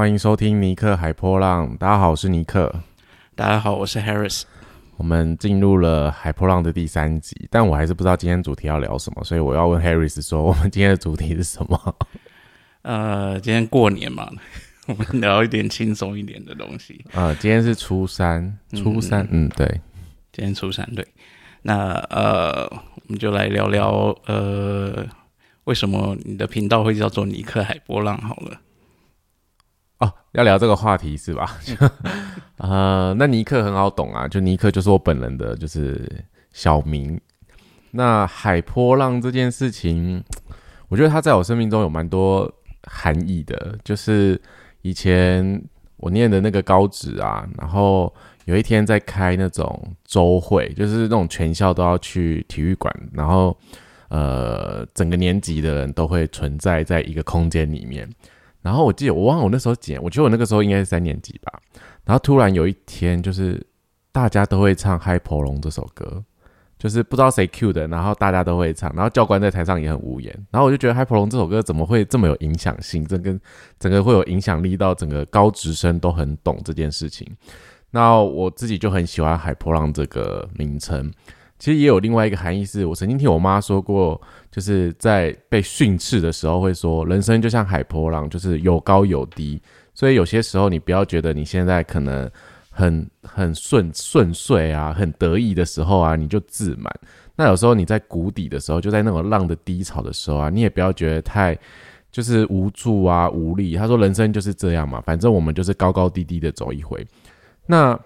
欢迎收听尼克海波浪。大家好，我是尼克。大家好，我是 Harris。我们进入了海波浪的第三集，但我还是不知道今天主题要聊什么，所以我要问 Harris 说，我们今天的主题是什么？呃，今天过年嘛，我们聊一点轻松一点的东西。呃，今天是初三，初三，嗯，对，今天初三，对。那呃，我们就来聊聊，呃，为什么你的频道会叫做尼克海波浪？好了。哦，要聊这个话题是吧？呃，那尼克很好懂啊，就尼克就是我本人的，就是小名。那海波浪这件事情，我觉得他在我生命中有蛮多含义的。就是以前我念的那个高职啊，然后有一天在开那种周会，就是那种全校都要去体育馆，然后呃，整个年级的人都会存在在一个空间里面。然后我记得我忘了我那时候几年，我觉得我那个时候应该是三年级吧。然后突然有一天，就是大家都会唱《嗨婆龙》这首歌，就是不知道谁 Q 的，然后大家都会唱，然后教官在台上也很无言。然后我就觉得《嗨婆龙》这首歌怎么会这么有影响性？这跟整个会有影响力到整个高职生都很懂这件事情。那我自己就很喜欢《海波浪》这个名称。其实也有另外一个含义，是我曾经听我妈说过，就是在被训斥的时候会说，人生就像海波浪，就是有高有低。所以有些时候你不要觉得你现在可能很很顺顺遂啊，很得意的时候啊，你就自满。那有时候你在谷底的时候，就在那种浪的低潮的时候啊，你也不要觉得太就是无助啊无力。他说人生就是这样嘛，反正我们就是高高低低的走一回。那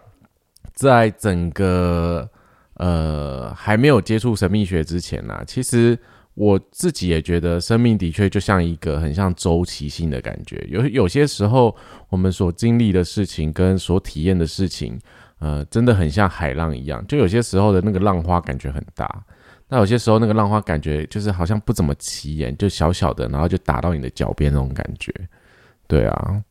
在整个。呃，还没有接触神秘学之前呢，其实我自己也觉得生命的确就像一个很像周期性的感觉。有有些时候，我们所经历的事情跟所体验的事情，呃，真的很像海浪一样。就有些时候的那个浪花感觉很大，那有些时候那个浪花感觉就是好像不怎么起眼，就小小的，然后就打到你的脚边那种感觉。对啊，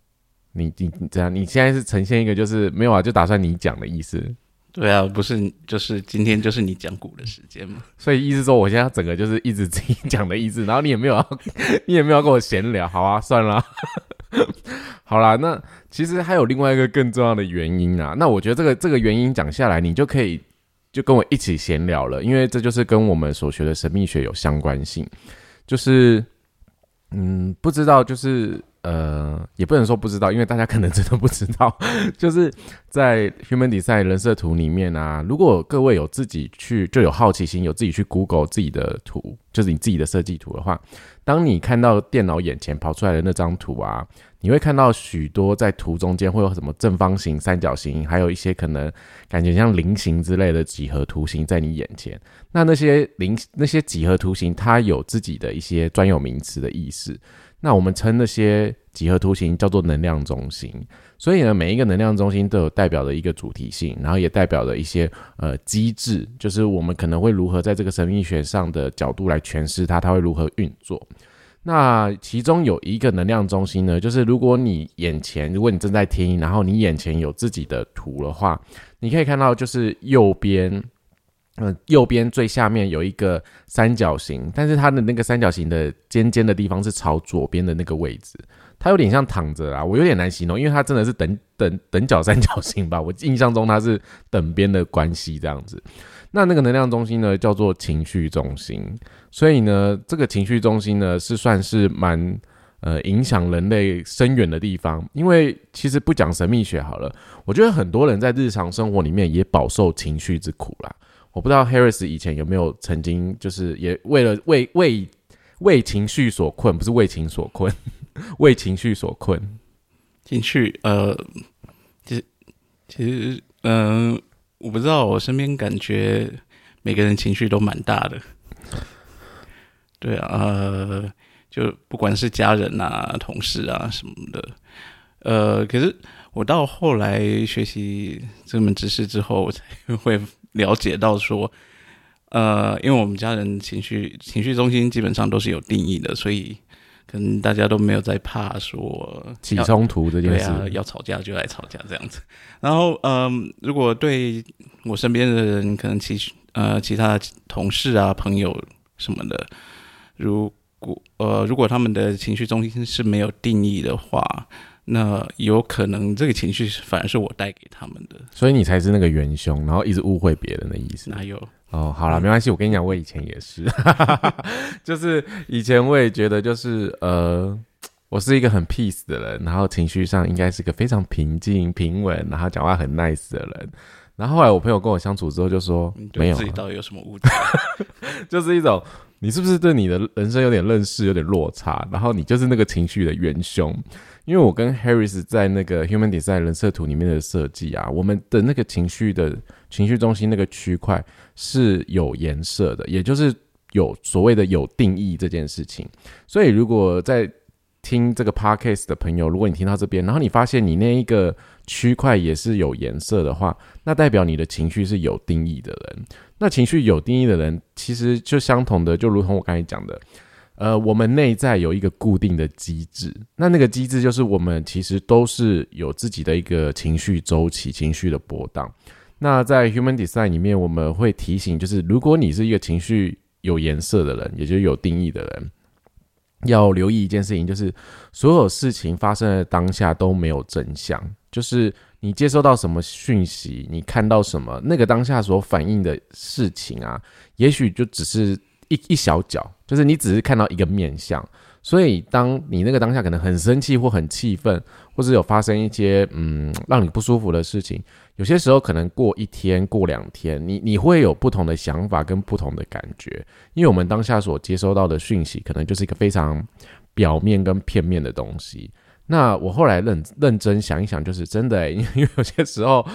你你你这样，你现在是呈现一个就是没有啊，就打算你讲的意思。对啊，不是，就是今天就是你讲股的时间嘛，所以意思说我现在整个就是一直自己 讲的意思，然后你也没有要，你也没有跟我闲聊，好啊，算了，好啦，那其实还有另外一个更重要的原因啊，那我觉得这个这个原因讲下来，你就可以就跟我一起闲聊了，因为这就是跟我们所学的神秘学有相关性，就是嗯，不知道就是。呃，也不能说不知道，因为大家可能真的不知道。就是在 Human Design 人设图里面啊，如果各位有自己去就有好奇心，有自己去 Google 自己的图，就是你自己的设计图的话，当你看到电脑眼前跑出来的那张图啊，你会看到许多在图中间会有什么正方形、三角形，还有一些可能感觉像菱形之类的几何图形在你眼前。那那些菱那些几何图形，它有自己的一些专有名词的意思。那我们称那些几何图形叫做能量中心，所以呢，每一个能量中心都有代表的一个主题性，然后也代表了一些呃机制，就是我们可能会如何在这个神秘学上的角度来诠释它，它会如何运作。那其中有一个能量中心呢，就是如果你眼前，如果你正在听，然后你眼前有自己的图的话，你可以看到就是右边。嗯，右边最下面有一个三角形，但是它的那个三角形的尖尖的地方是朝左边的那个位置，它有点像躺着啊，我有点难形容，因为它真的是等等等角三角形吧，我印象中它是等边的关系这样子。那那个能量中心呢，叫做情绪中心，所以呢，这个情绪中心呢是算是蛮呃影响人类深远的地方，因为其实不讲神秘学好了，我觉得很多人在日常生活里面也饱受情绪之苦啦。我不知道 Harris 以前有没有曾经就是也为了为为为情绪所困，不是为情所困，为情绪所困。情绪呃，其实其实嗯，我不知道，我身边感觉每个人情绪都蛮大的。对啊，呃，就不管是家人啊、同事啊什么的，呃，可是我到后来学习这门知识之后，我才 会。了解到说，呃，因为我们家人情绪情绪中心基本上都是有定义的，所以可能大家都没有在怕说起冲突这件事，要吵架就来吵架这样子。然后，嗯，如果对我身边的人，可能其呃其他同事啊、朋友什么的，如果呃如果他们的情绪中心是没有定义的话，那有可能这个情绪反而是我带给他们的。所以你才是那个元凶，然后一直误会别人的意思。哪有？哦，好了，没关系。我跟你讲，我以前也是，就是以前我也觉得，就是呃，我是一个很 peace 的人，然后情绪上应该是个非常平静、平稳，然后讲话很 nice 的人。然后后来我朋友跟我相处之后，就说没有自己到底有什么误解，就是一种你是不是对你的人生有点认识有点落差，然后你就是那个情绪的元凶。因为我跟 Harris 在那个 Human Design 人设图里面的设计啊，我们的那个情绪的情绪中心那个区块是有颜色的，也就是有所谓的有定义这件事情。所以如果在听这个 Podcast 的朋友，如果你听到这边，然后你发现你那一个区块也是有颜色的话，那代表你的情绪是有定义的人。那情绪有定义的人，其实就相同的，就如同我刚才讲的。呃，我们内在有一个固定的机制，那那个机制就是我们其实都是有自己的一个情绪周期、情绪的波荡。那在 Human Design 里面，我们会提醒，就是如果你是一个情绪有颜色的人，也就是有定义的人，要留意一件事情，就是所有事情发生的当下都没有真相，就是你接收到什么讯息，你看到什么，那个当下所反映的事情啊，也许就只是。一一小角，就是你只是看到一个面相，所以当你那个当下可能很生气或很气愤，或者有发生一些嗯让你不舒服的事情，有些时候可能过一天、过两天，你你会有不同的想法跟不同的感觉，因为我们当下所接收到的讯息，可能就是一个非常表面跟片面的东西。那我后来认认真想一想，就是真的，因为有些时候。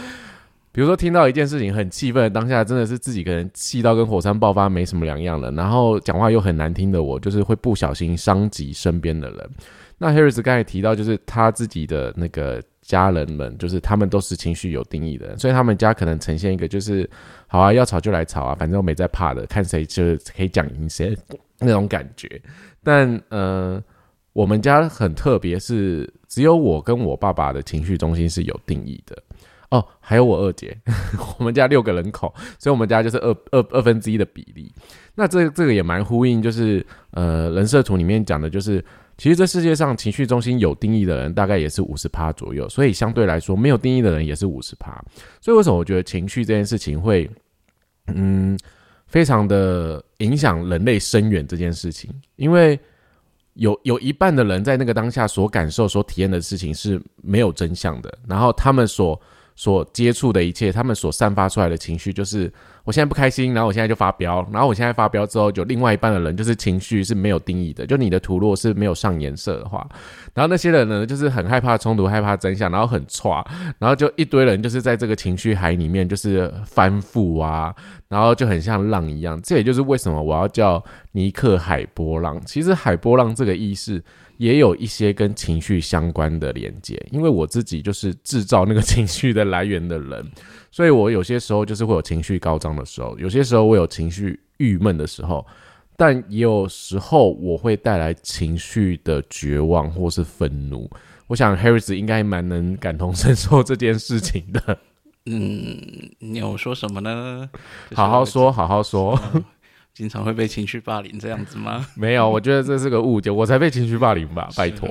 比如说听到一件事情很气愤，当下真的是自己可能气到跟火山爆发没什么两样了，然后讲话又很难听的我，就是会不小心伤及身边的人。那 Harris 刚才提到，就是他自己的那个家人们，就是他们都是情绪有定义的，所以他们家可能呈现一个就是好啊，要吵就来吵啊，反正我没在怕的，看谁就是可以讲赢谁那种感觉。但呃，我们家很特别，是只有我跟我爸爸的情绪中心是有定义的。哦，还有我二姐，我们家六个人口，所以我们家就是二二二分之一的比例。那这这个也蛮呼应，就是呃人设图里面讲的，就是其实这世界上情绪中心有定义的人，大概也是五十趴左右，所以相对来说没有定义的人也是五十趴。所以为什么我觉得情绪这件事情会嗯非常的影响人类深远这件事情？因为有有一半的人在那个当下所感受、所体验的事情是没有真相的，然后他们所。所接触的一切，他们所散发出来的情绪，就是我现在不开心，然后我现在就发飙，然后我现在发飙之后，就另外一半的人就是情绪是没有定义的，就你的图落是没有上颜色的话，然后那些人呢，就是很害怕冲突，害怕真相，然后很差，然后就一堆人就是在这个情绪海里面就是翻覆啊，然后就很像浪一样，这也就是为什么我要叫尼克海波浪。其实海波浪这个意思。也有一些跟情绪相关的连接，因为我自己就是制造那个情绪的来源的人，所以我有些时候就是会有情绪高涨的时候，有些时候我有情绪郁闷的时候，但也有时候我会带来情绪的绝望或是愤怒。我想 Harris 应该蛮能感同身受这件事情的。嗯，你有说什么呢？好好说，好好说。经常会被情绪霸凌这样子吗？没有，我觉得这是个误解，我才被情绪霸凌吧？拜托，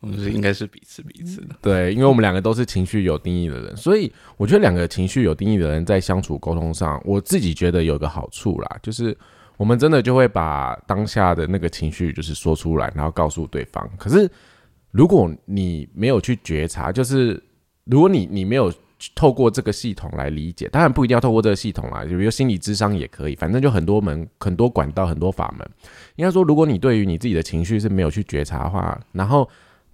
我们是应该是彼此彼此的。对，因为我们两个都是情绪有定义的人，所以我觉得两个情绪有定义的人在相处沟通上，我自己觉得有个好处啦，就是我们真的就会把当下的那个情绪就是说出来，然后告诉对方。可是如果你没有去觉察，就是如果你你没有。透过这个系统来理解，当然不一定要透过这个系统啦，就比如心理智商也可以，反正就很多门、很多管道、很多法门。应该说，如果你对于你自己的情绪是没有去觉察的话，然后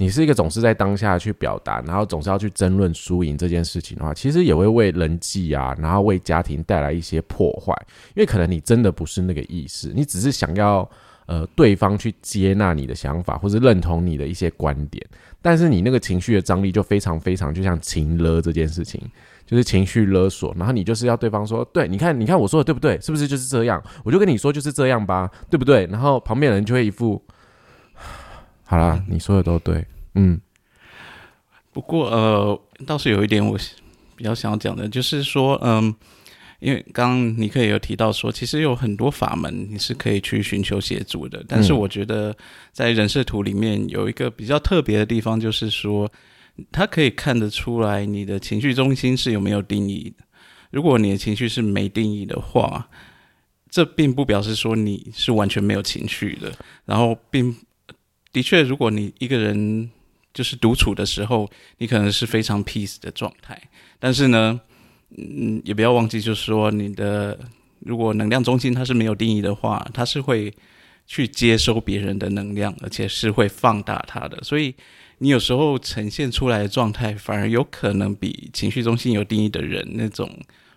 你是一个总是在当下去表达，然后总是要去争论输赢这件事情的话，其实也会为人际啊，然后为家庭带来一些破坏，因为可能你真的不是那个意思，你只是想要。呃，对方去接纳你的想法，或者认同你的一些观点，但是你那个情绪的张力就非常非常，就像情勒这件事情，就是情绪勒索。然后你就是要对方说，对，你看，你看我说的对不对？是不是就是这样？我就跟你说就是这样吧，对不对？然后旁边人就会一副，好啦，你说的都对，嗯。不过呃，倒是有一点我比较想要讲的，就是说，嗯，因为刚刚尼克也有提到说，其实有很多法门你是可以去寻求协助的。但是我觉得在人设图里面有一个比较特别的地方，就是说它可以看得出来你的情绪中心是有没有定义的。如果你的情绪是没定义的话，这并不表示说你是完全没有情绪的。然后，并的确，如果你一个人就是独处的时候，你可能是非常 peace 的状态。但是呢，嗯，也不要忘记，就是说，你的如果能量中心它是没有定义的话，它是会去接收别人的能量，而且是会放大它的。所以，你有时候呈现出来的状态，反而有可能比情绪中心有定义的人那种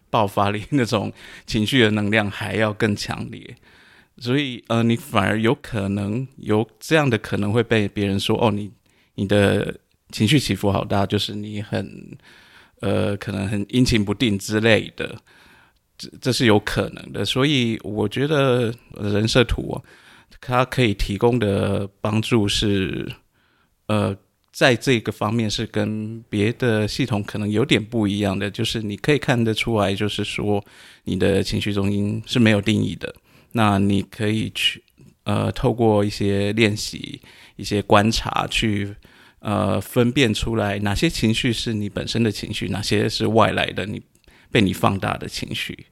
爆发力、那种情绪的能量还要更强烈。所以，呃，你反而有可能有这样的可能会被别人说：“哦，你你的情绪起伏好大，就是你很。”呃，可能很阴晴不定之类的，这这是有可能的。所以我觉得人设图它可以提供的帮助是，呃，在这个方面是跟别的系统可能有点不一样的，就是你可以看得出来，就是说你的情绪中心是没有定义的。那你可以去呃，透过一些练习、一些观察去。呃，分辨出来哪些情绪是你本身的情绪，哪些是外来的你被你放大的情绪。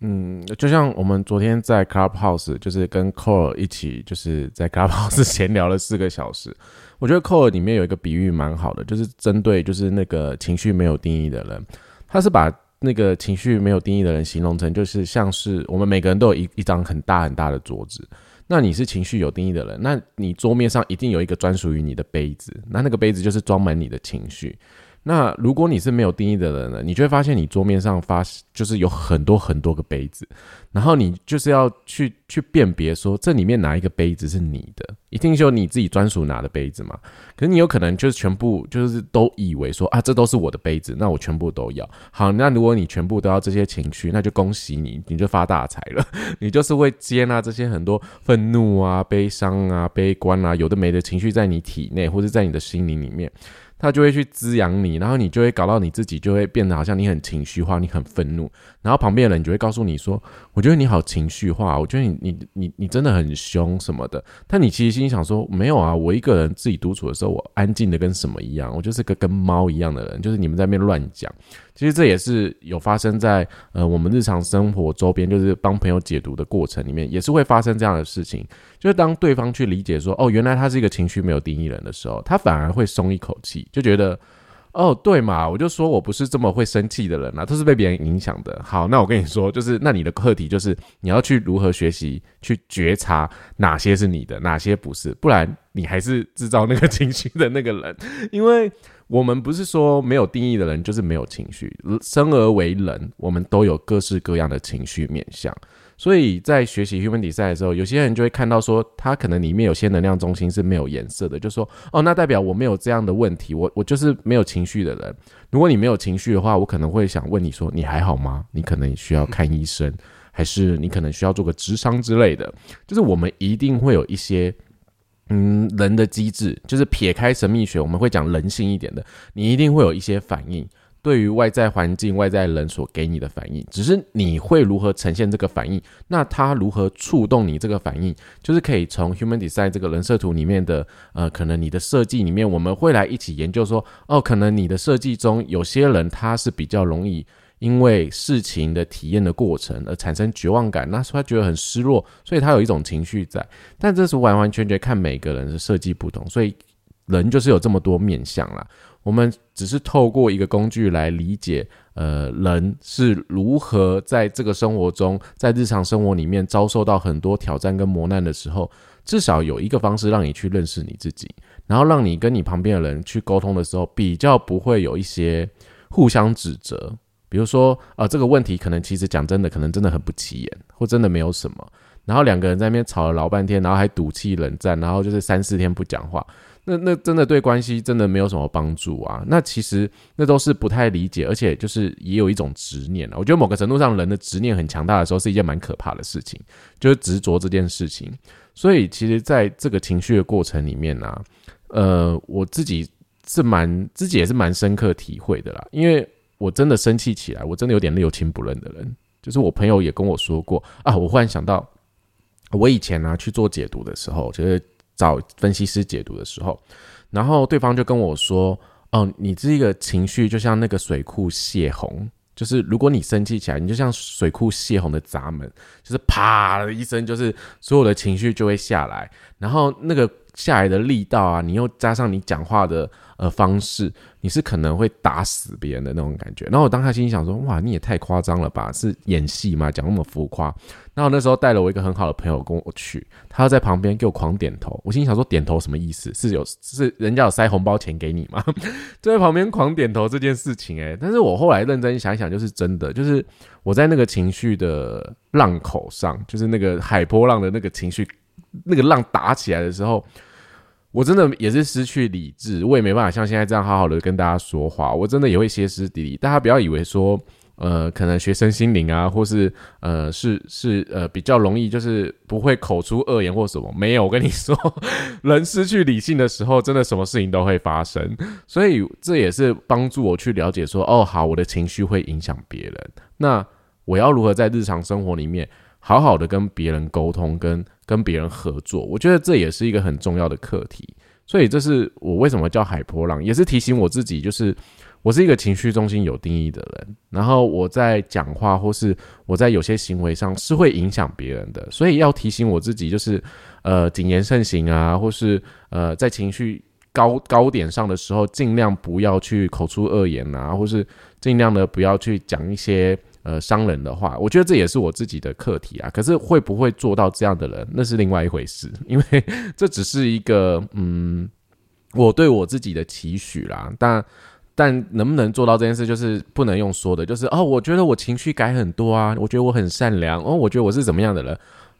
嗯，就像我们昨天在 Clubhouse，就是跟 Core 一起，就是在 Clubhouse 闲聊了四个小时。我觉得 Core 里面有一个比喻蛮好的，就是针对就是那个情绪没有定义的人，他是把那个情绪没有定义的人形容成，就是像是我们每个人都有一一张很大很大的桌子。那你是情绪有定义的人，那你桌面上一定有一个专属于你的杯子，那那个杯子就是装满你的情绪。那如果你是没有定义的人呢，你就会发现你桌面上发就是有很多很多个杯子，然后你就是要去去辨别说这里面哪一个杯子是你的，一定是有你自己专属拿的杯子嘛？可是你有可能就是全部就是都以为说啊这都是我的杯子，那我全部都要。好，那如果你全部都要这些情绪，那就恭喜你，你就发大财了。你就是会接纳这些很多愤怒啊、悲伤啊、悲观啊，有的没的情绪在你体内或者在你的心灵里面。他就会去滋养你，然后你就会搞到你自己就会变得好像你很情绪化，你很愤怒，然后旁边的人就会告诉你说：“我觉得你好情绪化，我觉得你你你你真的很凶什么的。”但你其实心里想说：“没有啊，我一个人自己独处的时候，我安静的跟什么一样，我就是个跟猫一样的人，就是你们在那边乱讲。”其实这也是有发生在呃我们日常生活周边，就是帮朋友解读的过程里面，也是会发生这样的事情。就是当对方去理解说，哦，原来他是一个情绪没有定义人的时候，他反而会松一口气，就觉得，哦，对嘛，我就说我不是这么会生气的人啊，都是被别人影响的。好，那我跟你说，就是那你的课题就是你要去如何学习去觉察哪些是你的，哪些不是，不然你还是制造那个情绪的那个人，因为。我们不是说没有定义的人就是没有情绪，生而为人，我们都有各式各样的情绪面向。所以在学习 human design 的时候，有些人就会看到说，他可能里面有些能量中心是没有颜色的，就说哦，那代表我没有这样的问题，我我就是没有情绪的人。如果你没有情绪的话，我可能会想问你说，你还好吗？你可能需要看医生，还是你可能需要做个智商之类的？就是我们一定会有一些。嗯，人的机制就是撇开神秘学，我们会讲人性一点的。你一定会有一些反应，对于外在环境、外在人所给你的反应，只是你会如何呈现这个反应，那它如何触动你这个反应，就是可以从 Human Design 这个人设图里面的，呃，可能你的设计里面，我们会来一起研究说，哦，可能你的设计中有些人他是比较容易。因为事情的体验的过程而产生绝望感，那时候他觉得很失落，所以他有一种情绪在。但这是完完全全看每个人的设计不同，所以人就是有这么多面相啦。我们只是透过一个工具来理解，呃，人是如何在这个生活中，在日常生活里面遭受到很多挑战跟磨难的时候，至少有一个方式让你去认识你自己，然后让你跟你旁边的人去沟通的时候，比较不会有一些互相指责。比如说，呃，这个问题可能其实讲真的，可能真的很不起眼，或真的没有什么。然后两个人在那边吵了老半天，然后还赌气冷战，然后就是三四天不讲话，那那真的对关系真的没有什么帮助啊。那其实那都是不太理解，而且就是也有一种执念啊。我觉得某个程度上，人的执念很强大的时候，是一件蛮可怕的事情，就是执着这件事情。所以其实在这个情绪的过程里面呢，呃，我自己是蛮自己也是蛮深刻体会的啦，因为。我真的生气起来，我真的有点六亲不认的人，就是我朋友也跟我说过啊，我忽然想到，我以前呢去做解读的时候，就是找分析师解读的时候，然后对方就跟我说，哦，你这个情绪就像那个水库泄洪。就是如果你生气起来，你就像水库泄洪的闸门，就是啪的一声，就是所有的情绪就会下来，然后那个下来的力道啊，你又加上你讲话的。呃，方式你是可能会打死别人的那种感觉。然后我当下心想说，哇，你也太夸张了吧？是演戏吗？讲那么浮夸？然后那时候带了我一个很好的朋友跟我去，他在旁边给我狂点头。我心里想说，点头什么意思？是有是人家有塞红包钱给你吗？就在旁边狂点头这件事情，诶，但是我后来认真想一想，就是真的，就是我在那个情绪的浪口上，就是那个海波浪的那个情绪，那个浪打起来的时候。我真的也是失去理智，我也没办法像现在这样好好的跟大家说话。我真的也会歇斯底里。大家不要以为说，呃，可能学生心灵啊，或是呃，是是呃，比较容易就是不会口出恶言或什么。没有，我跟你说，人失去理性的时候，真的什么事情都会发生。所以这也是帮助我去了解说，哦，好，我的情绪会影响别人。那我要如何在日常生活里面？好好的跟别人沟通，跟跟别人合作，我觉得这也是一个很重要的课题。所以这是我为什么叫海波浪，也是提醒我自己，就是我是一个情绪中心有定义的人。然后我在讲话或是我在有些行为上是会影响别人的，所以要提醒我自己，就是呃谨言慎行啊，或是呃在情绪高高点上的时候，尽量不要去口出恶言啊，或是尽量的不要去讲一些。呃，伤人的话，我觉得这也是我自己的课题啊。可是会不会做到这样的人，那是另外一回事。因为这只是一个，嗯，我对我自己的期许啦。但但能不能做到这件事，就是不能用说的，就是哦，我觉得我情绪改很多啊，我觉得我很善良哦，我觉得我是怎么样的人？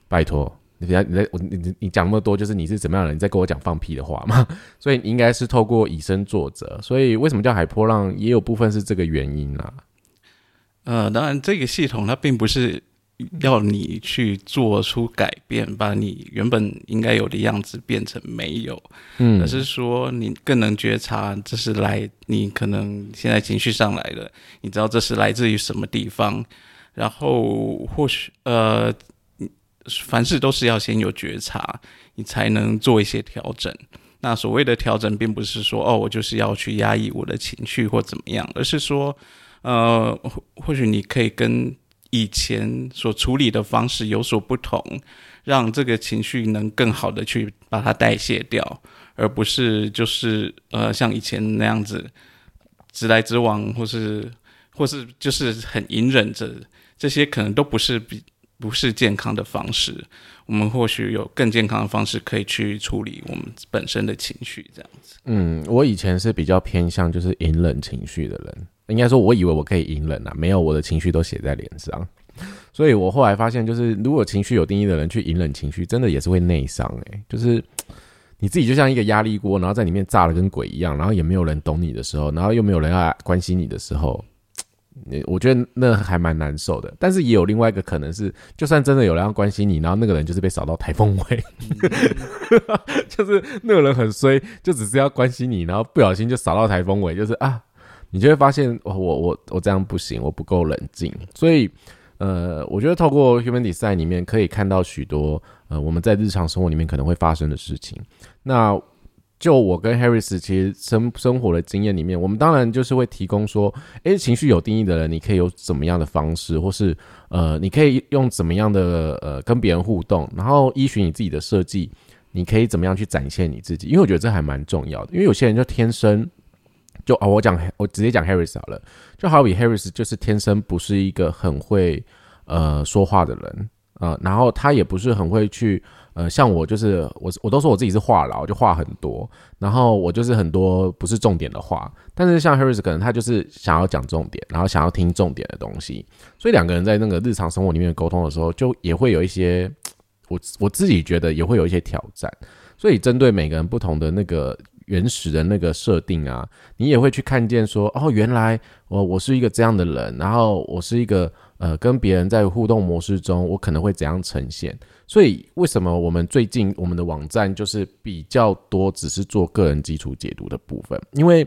拜托，你你你你讲那么多，就是你是怎么样的人？你在跟我讲放屁的话吗？所以你应该是透过以身作则。所以为什么叫海波浪，也有部分是这个原因啦。呃，当然，这个系统它并不是要你去做出改变，把你原本应该有的样子变成没有，嗯，而是说你更能觉察这是来你可能现在情绪上来了，你知道这是来自于什么地方，然后或许呃，凡事都是要先有觉察，你才能做一些调整。那所谓的调整，并不是说哦，我就是要去压抑我的情绪或怎么样，而是说。呃，或许你可以跟以前所处理的方式有所不同，让这个情绪能更好的去把它代谢掉，而不是就是呃像以前那样子直来直往，或是或是就是很隐忍着，这些可能都不是比不是健康的方式。我们或许有更健康的方式可以去处理我们本身的情绪，这样。嗯，我以前是比较偏向就是隐忍情绪的人。应该说，我以为我可以隐忍啊，没有我的情绪都写在脸上，所以我后来发现，就是如果情绪有定义的人去隐忍情绪，真的也是会内伤诶。就是你自己就像一个压力锅，然后在里面炸的跟鬼一样，然后也没有人懂你的时候，然后又没有人要关心你的时候，你我觉得那还蛮难受的。但是也有另外一个可能是，就算真的有人要关心你，然后那个人就是被扫到台风尾，就是那个人很衰，就只是要关心你，然后不小心就扫到台风尾，就是啊。你就会发现，我我我我这样不行，我不够冷静。所以，呃，我觉得透过 Human Design 里面可以看到许多呃我们在日常生活里面可能会发生的事情。那就我跟 Harris 其实生生活的经验里面，我们当然就是会提供说，诶，情绪有定义的人，你可以有怎么样的方式，或是呃，你可以用怎么样的呃跟别人互动，然后依循你自己的设计，你可以怎么样去展现你自己？因为我觉得这还蛮重要的，因为有些人就天生。就啊，我讲我直接讲 Harris 好了，就好比 Harris 就是天生不是一个很会呃说话的人呃，然后他也不是很会去呃像我就是我我都说我自己是话痨，就话很多，然后我就是很多不是重点的话，但是像 Harris 可能他就是想要讲重点，然后想要听重点的东西，所以两个人在那个日常生活里面沟通的时候，就也会有一些我我自己觉得也会有一些挑战，所以针对每个人不同的那个。原始的那个设定啊，你也会去看见说，哦，原来我我是一个这样的人，然后我是一个呃，跟别人在互动模式中，我可能会怎样呈现？所以为什么我们最近我们的网站就是比较多，只是做个人基础解读的部分？因为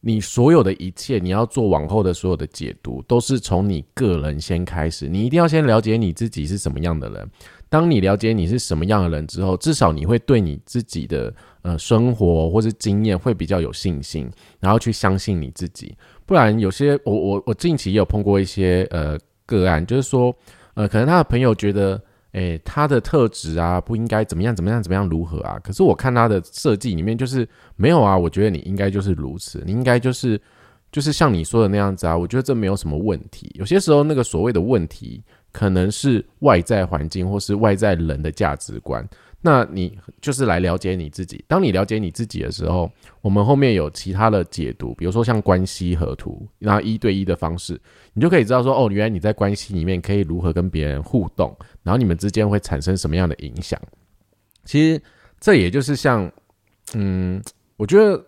你所有的一切，你要做往后的所有的解读，都是从你个人先开始。你一定要先了解你自己是什么样的人。当你了解你是什么样的人之后，至少你会对你自己的呃生活或是经验会比较有信心，然后去相信你自己。不然，有些我我我近期也有碰过一些呃个案，就是说呃，可能他的朋友觉得，诶，他的特质啊不应该怎么样怎么样怎么样如何啊？可是我看他的设计里面就是没有啊，我觉得你应该就是如此，你应该就是就是像你说的那样子啊。我觉得这没有什么问题。有些时候那个所谓的问题。可能是外在环境，或是外在人的价值观。那你就是来了解你自己。当你了解你自己的时候，我们后面有其他的解读，比如说像关系合图，然后一对一的方式，你就可以知道说，哦，原来你在关系里面可以如何跟别人互动，然后你们之间会产生什么样的影响。其实这也就是像，嗯，我觉得。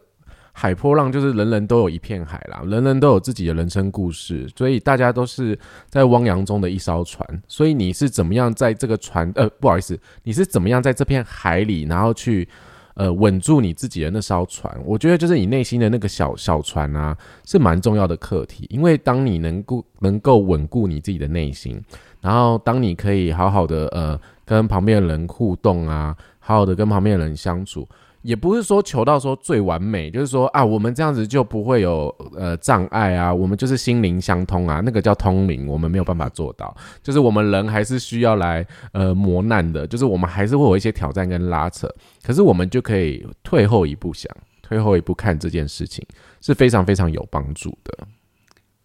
海波浪就是人人都有一片海啦，人人都有自己的人生故事，所以大家都是在汪洋中的一艘船。所以你是怎么样在这个船？呃，不好意思，你是怎么样在这片海里，然后去呃稳住你自己的那艘船？我觉得就是你内心的那个小小船啊，是蛮重要的课题。因为当你能够能够稳固你自己的内心，然后当你可以好好的呃跟旁边的人互动啊，好好的跟旁边的人相处。也不是说求到说最完美，就是说啊，我们这样子就不会有呃障碍啊，我们就是心灵相通啊，那个叫通灵，我们没有办法做到，就是我们人还是需要来呃磨难的，就是我们还是会有一些挑战跟拉扯，可是我们就可以退后一步想，退后一步看这件事情是非常非常有帮助的。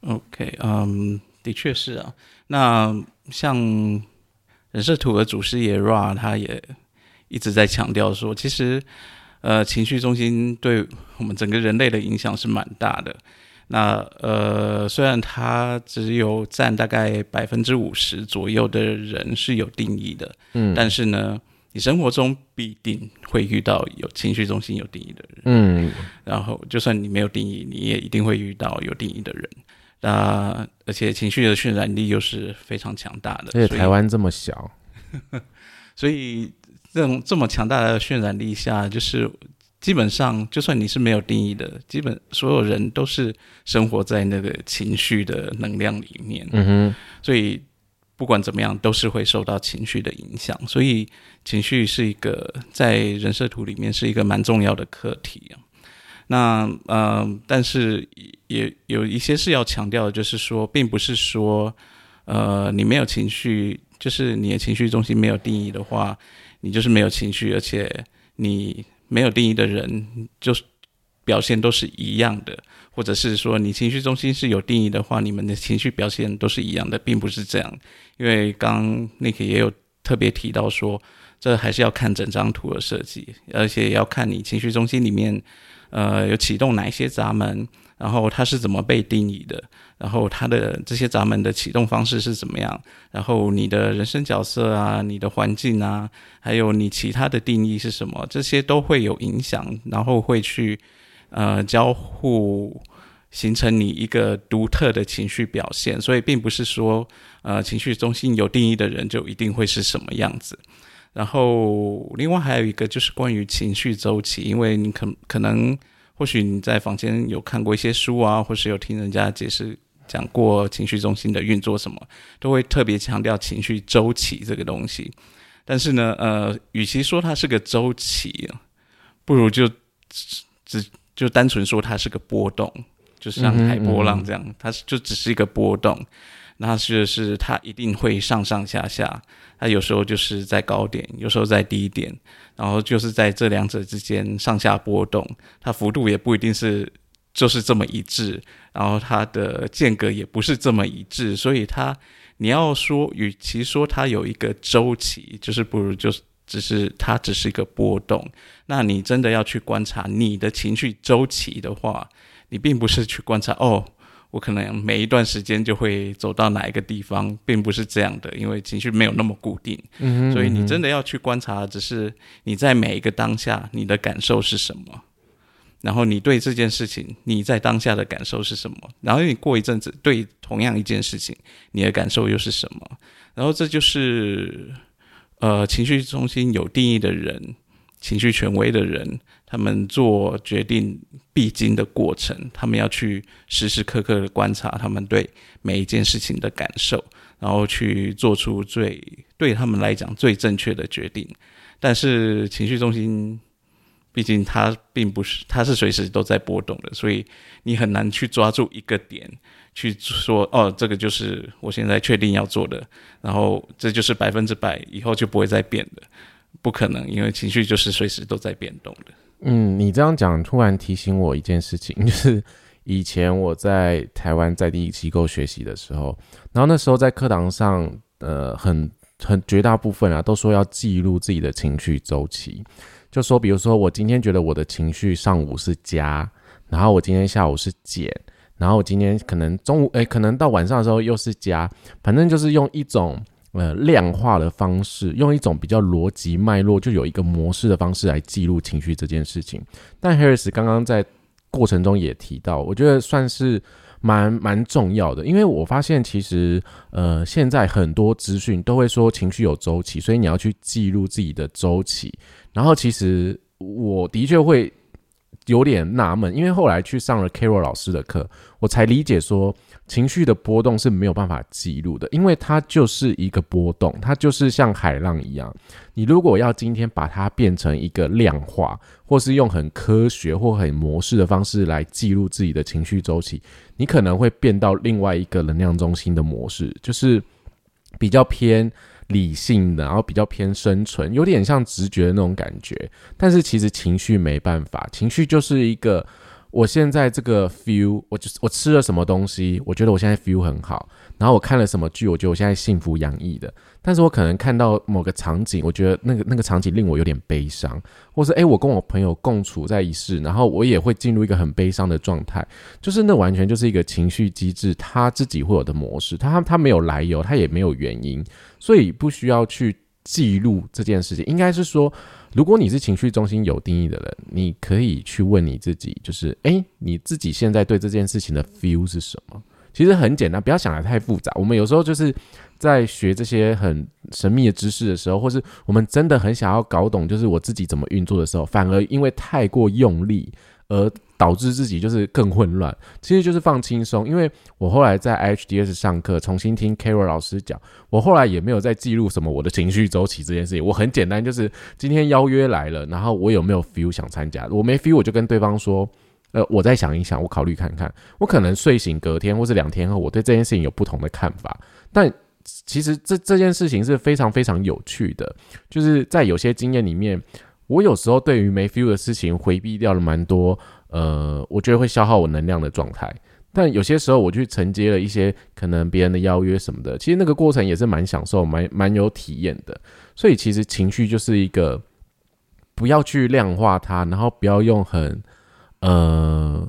OK，嗯，的确是啊，那像人设图的祖师爷 Ra 他也一直在强调说，其实。呃，情绪中心对我们整个人类的影响是蛮大的。那呃，虽然它只有占大概百分之五十左右的人是有定义的，嗯，但是呢，你生活中必定会遇到有情绪中心有定义的人，嗯，然后就算你没有定义，你也一定会遇到有定义的人。那而且情绪的渲染力又是非常强大的，而且台湾这么小，所以。这种这么强大的渲染力下，就是基本上，就算你是没有定义的，基本所有人都是生活在那个情绪的能量里面。嗯哼，所以不管怎么样，都是会受到情绪的影响。所以情绪是一个在人设图里面是一个蛮重要的课题啊。那嗯，但是也有一些是要强调的，就是说，并不是说呃，你没有情绪，就是你的情绪中心没有定义的话。你就是没有情绪，而且你没有定义的人，就是表现都是一样的，或者是说你情绪中心是有定义的话，你们的情绪表现都是一样的，并不是这样。因为刚 Nick 也有特别提到说，这还是要看整张图的设计，而且要看你情绪中心里面，呃，有启动哪一些闸门。然后它是怎么被定义的？然后它的这些闸门的启动方式是怎么样？然后你的人生角色啊，你的环境啊，还有你其他的定义是什么？这些都会有影响，然后会去呃交互形成你一个独特的情绪表现。所以并不是说呃情绪中心有定义的人就一定会是什么样子。然后另外还有一个就是关于情绪周期，因为你可可能。或许你在房间有看过一些书啊，或是有听人家解释讲过情绪中心的运作什么，都会特别强调情绪周期这个东西。但是呢，呃，与其说它是个周期，不如就只就单纯说它是个波动，就像海波浪这样，它就只是一个波动。那是是它一定会上上下下，它有时候就是在高点，有时候在低点。然后就是在这两者之间上下波动，它幅度也不一定是就是这么一致，然后它的间隔也不是这么一致，所以它你要说，与其说它有一个周期，就是不如就是只是它只是一个波动。那你真的要去观察你的情绪周期的话，你并不是去观察哦。我可能每一段时间就会走到哪一个地方，并不是这样的，因为情绪没有那么固定，所以你真的要去观察，只是你在每一个当下你的感受是什么，然后你对这件事情你在当下的感受是什么，然后你过一阵子对同样一件事情你的感受又是什么，然后这就是呃情绪中心有定义的人，情绪权威的人。他们做决定必经的过程，他们要去时时刻刻的观察他们对每一件事情的感受，然后去做出最对他们来讲最正确的决定。但是情绪中心，毕竟它并不是，它是随时都在波动的，所以你很难去抓住一个点去说，哦，这个就是我现在确定要做的，然后这就是百分之百，以后就不会再变的，不可能，因为情绪就是随时都在变动的。嗯，你这样讲突然提醒我一件事情，就是以前我在台湾在地机构学习的时候，然后那时候在课堂上，呃，很。很绝大部分啊，都说要记录自己的情绪周期。就说，比如说，我今天觉得我的情绪上午是加，然后我今天下午是减，然后我今天可能中午，诶，可能到晚上的时候又是加。反正就是用一种呃量化的方式，用一种比较逻辑脉络，就有一个模式的方式来记录情绪这件事情。但 Harris 刚刚在过程中也提到，我觉得算是。蛮蛮重要的，因为我发现其实呃，现在很多资讯都会说情绪有周期，所以你要去记录自己的周期。然后其实我的确会有点纳闷，因为后来去上了 Carol 老师的课，我才理解说。情绪的波动是没有办法记录的，因为它就是一个波动，它就是像海浪一样。你如果要今天把它变成一个量化，或是用很科学或很模式的方式来记录自己的情绪周期，你可能会变到另外一个能量中心的模式，就是比较偏理性的，然后比较偏生存，有点像直觉的那种感觉。但是其实情绪没办法，情绪就是一个。我现在这个 feel，我就是我吃了什么东西，我觉得我现在 feel 很好。然后我看了什么剧，我觉得我现在幸福洋溢的。但是我可能看到某个场景，我觉得那个那个场景令我有点悲伤，或是诶，我跟我朋友共处在一室，然后我也会进入一个很悲伤的状态。就是那完全就是一个情绪机制，它自己会有的模式，它它没有来由，它也没有原因，所以不需要去记录这件事情。应该是说。如果你是情绪中心有定义的人，你可以去问你自己，就是哎，你自己现在对这件事情的 feel 是什么？其实很简单，不要想的太复杂。我们有时候就是在学这些很神秘的知识的时候，或是我们真的很想要搞懂，就是我自己怎么运作的时候，反而因为太过用力而。导致自己就是更混乱，其实就是放轻松。因为我后来在 HDS 上课，重新听 Carol 老师讲，我后来也没有再记录什么我的情绪周期这件事情。我很简单，就是今天邀约来了，然后我有没有 feel 想参加？我没 feel，我就跟对方说，呃，我再想一想，我考虑看看。我可能睡醒隔天或是两天后，我对这件事情有不同的看法。但其实这这件事情是非常非常有趣的，就是在有些经验里面，我有时候对于没 feel 的事情回避掉了蛮多。呃，我觉得会消耗我能量的状态，但有些时候我去承接了一些可能别人的邀约什么的，其实那个过程也是蛮享受、蛮蛮有体验的。所以其实情绪就是一个不要去量化它，然后不要用很呃，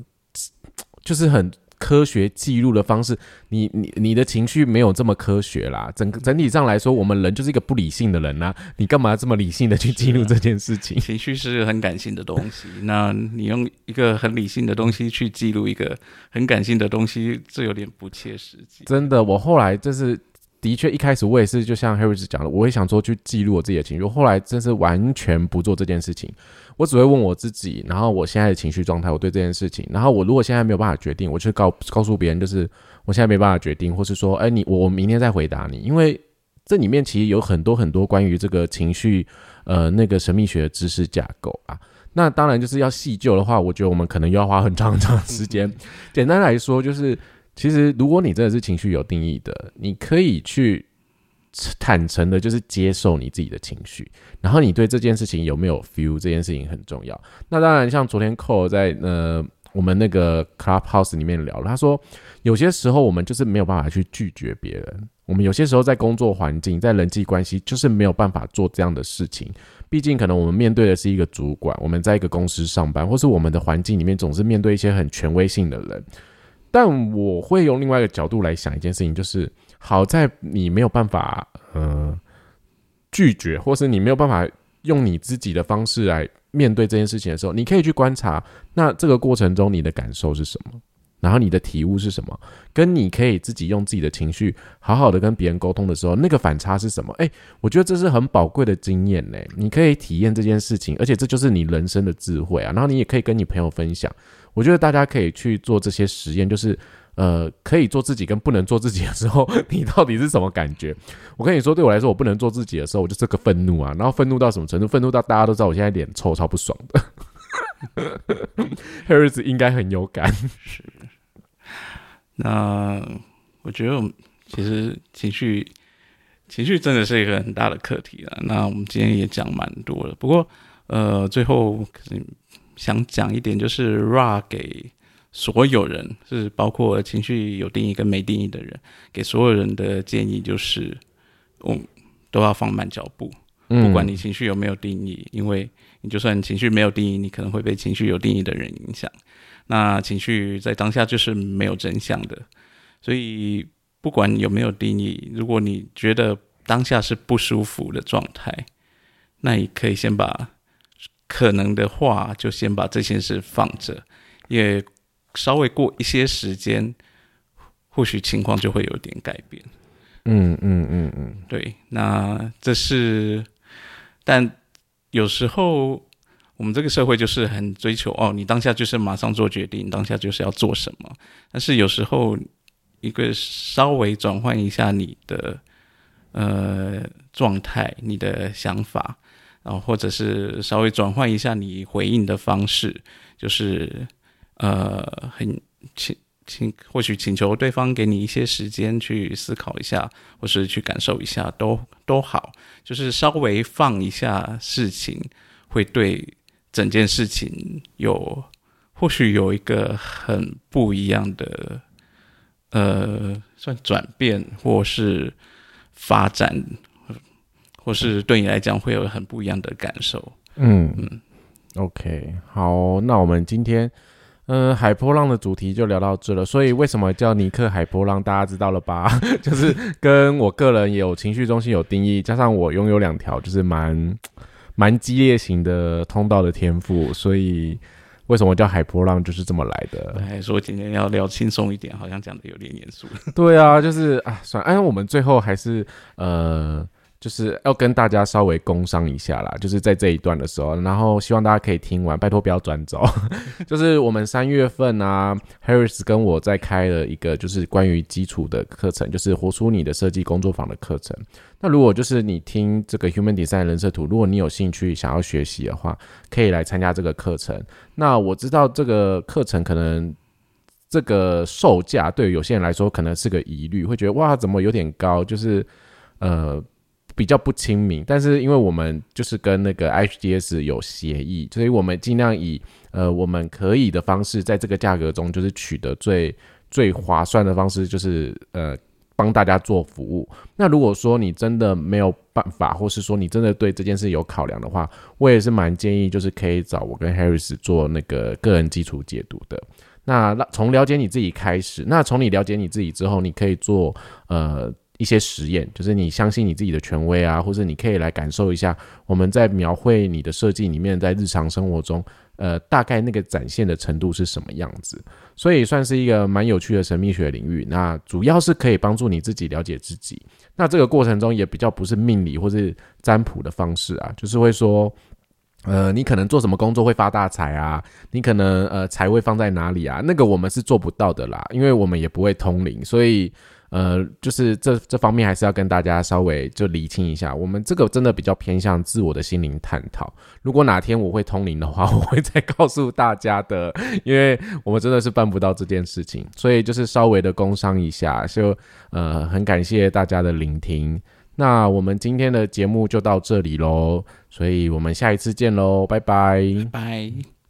就是很。科学记录的方式，你你你的情绪没有这么科学啦。整个整体上来说，我们人就是一个不理性的人呐。你干嘛这么理性的去记录这件事情？情绪是很感性的东西，那你用一个很理性的东西去记录一个很感性的东西，这有点不切实际。真的，我后来就是。的确，一开始我也是，就像 Harris 讲的，我也想说去记录我自己的情绪。后来真是完全不做这件事情，我只会问我自己，然后我现在的情绪状态，我对这件事情，然后我如果现在没有办法决定，我就告告诉别人，就是我现在没办法决定，或是说，哎，你我我明天再回答你，因为这里面其实有很多很多关于这个情绪，呃，那个神秘学的知识架构啊。那当然就是要细究的话，我觉得我们可能又要花很长很长时间。简单来说，就是。其实，如果你真的是情绪有定义的，你可以去坦诚的，就是接受你自己的情绪。然后，你对这件事情有没有 feel，这件事情很重要。那当然，像昨天 Col 在呃我们那个 Clubhouse 里面聊了，他说有些时候我们就是没有办法去拒绝别人。我们有些时候在工作环境、在人际关系，就是没有办法做这样的事情。毕竟，可能我们面对的是一个主管，我们在一个公司上班，或是我们的环境里面总是面对一些很权威性的人。但我会用另外一个角度来想一件事情，就是好在你没有办法呃拒绝，或是你没有办法用你自己的方式来面对这件事情的时候，你可以去观察，那这个过程中你的感受是什么？然后你的体悟是什么？跟你可以自己用自己的情绪好好的跟别人沟通的时候，那个反差是什么？诶，我觉得这是很宝贵的经验呢。你可以体验这件事情，而且这就是你人生的智慧啊。然后你也可以跟你朋友分享。我觉得大家可以去做这些实验，就是呃，可以做自己跟不能做自己的时候，你到底是什么感觉？我跟你说，对我来说，我不能做自己的时候，我就是个愤怒啊。然后愤怒到什么程度？愤怒到大家都知道我现在脸臭，超不爽的。Harris 应该很有感，是。那我觉得，其实情绪，情绪真的是一个很大的课题了。那我们今天也讲蛮多了，不过，呃，最后可能想讲一点，就是 Ra 给所有人，是包括情绪有定义跟没定义的人，给所有人的建议就是，我都要放慢脚步，不管你情绪有没有定义，因为你就算情绪没有定义，你可能会被情绪有定义的人影响。那情绪在当下就是没有真相的，所以不管有没有定义，如果你觉得当下是不舒服的状态，那你可以先把可能的话就先把这件事放着，也稍微过一些时间，或许情况就会有点改变。嗯嗯嗯嗯，对，那这是，但有时候。我们这个社会就是很追求哦，你当下就是马上做决定，当下就是要做什么。但是有时候一个稍微转换一下你的呃状态、你的想法，然后或者是稍微转换一下你回应的方式，就是呃很请请或许请求对方给你一些时间去思考一下，或是去感受一下，都都好。就是稍微放一下事情，会对。整件事情有或许有一个很不一样的，呃，算转变，或是发展，或是对你来讲会有很不一样的感受。嗯嗯，OK，好，那我们今天，嗯，海波浪的主题就聊到这了。所以为什么叫尼克海波浪，大家知道了吧？就是跟我个人有情绪中心有定义，加上我拥有两条，就是蛮。蛮激烈型的通道的天赋，所以为什么叫海波浪就是这么来的？还说今天要聊轻松一点，好像讲的有点严肃。对啊，就是啊，算，哎，我们最后还是呃。就是要跟大家稍微工商一下啦，就是在这一段的时候，然后希望大家可以听完，拜托不要转走。就是我们三月份啊，Harris 跟我在开了一个就是关于基础的课程，就是活出你的设计工作坊的课程。那如果就是你听这个 Human Design 人设图，如果你有兴趣想要学习的话，可以来参加这个课程。那我知道这个课程可能这个售价对于有些人来说可能是个疑虑，会觉得哇怎么有点高，就是呃。比较不亲民，但是因为我们就是跟那个 HDS 有协议，所以我们尽量以呃我们可以的方式，在这个价格中就是取得最最划算的方式，就是呃帮大家做服务。那如果说你真的没有办法，或是说你真的对这件事有考量的话，我也是蛮建议，就是可以找我跟 Harris 做那个个人基础解读的。那从了解你自己开始，那从你了解你自己之后，你可以做呃。一些实验，就是你相信你自己的权威啊，或者你可以来感受一下我们在描绘你的设计里面，在日常生活中，呃，大概那个展现的程度是什么样子。所以算是一个蛮有趣的神秘学领域。那主要是可以帮助你自己了解自己。那这个过程中也比较不是命理或是占卜的方式啊，就是会说，呃，你可能做什么工作会发大财啊，你可能呃财位放在哪里啊，那个我们是做不到的啦，因为我们也不会通灵，所以。呃，就是这这方面还是要跟大家稍微就厘清一下，我们这个真的比较偏向自我的心灵探讨。如果哪天我会通灵的话，我会再告诉大家的，因为我们真的是办不到这件事情，所以就是稍微的工商一下，就呃很感谢大家的聆听。那我们今天的节目就到这里喽，所以我们下一次见喽，拜，拜拜。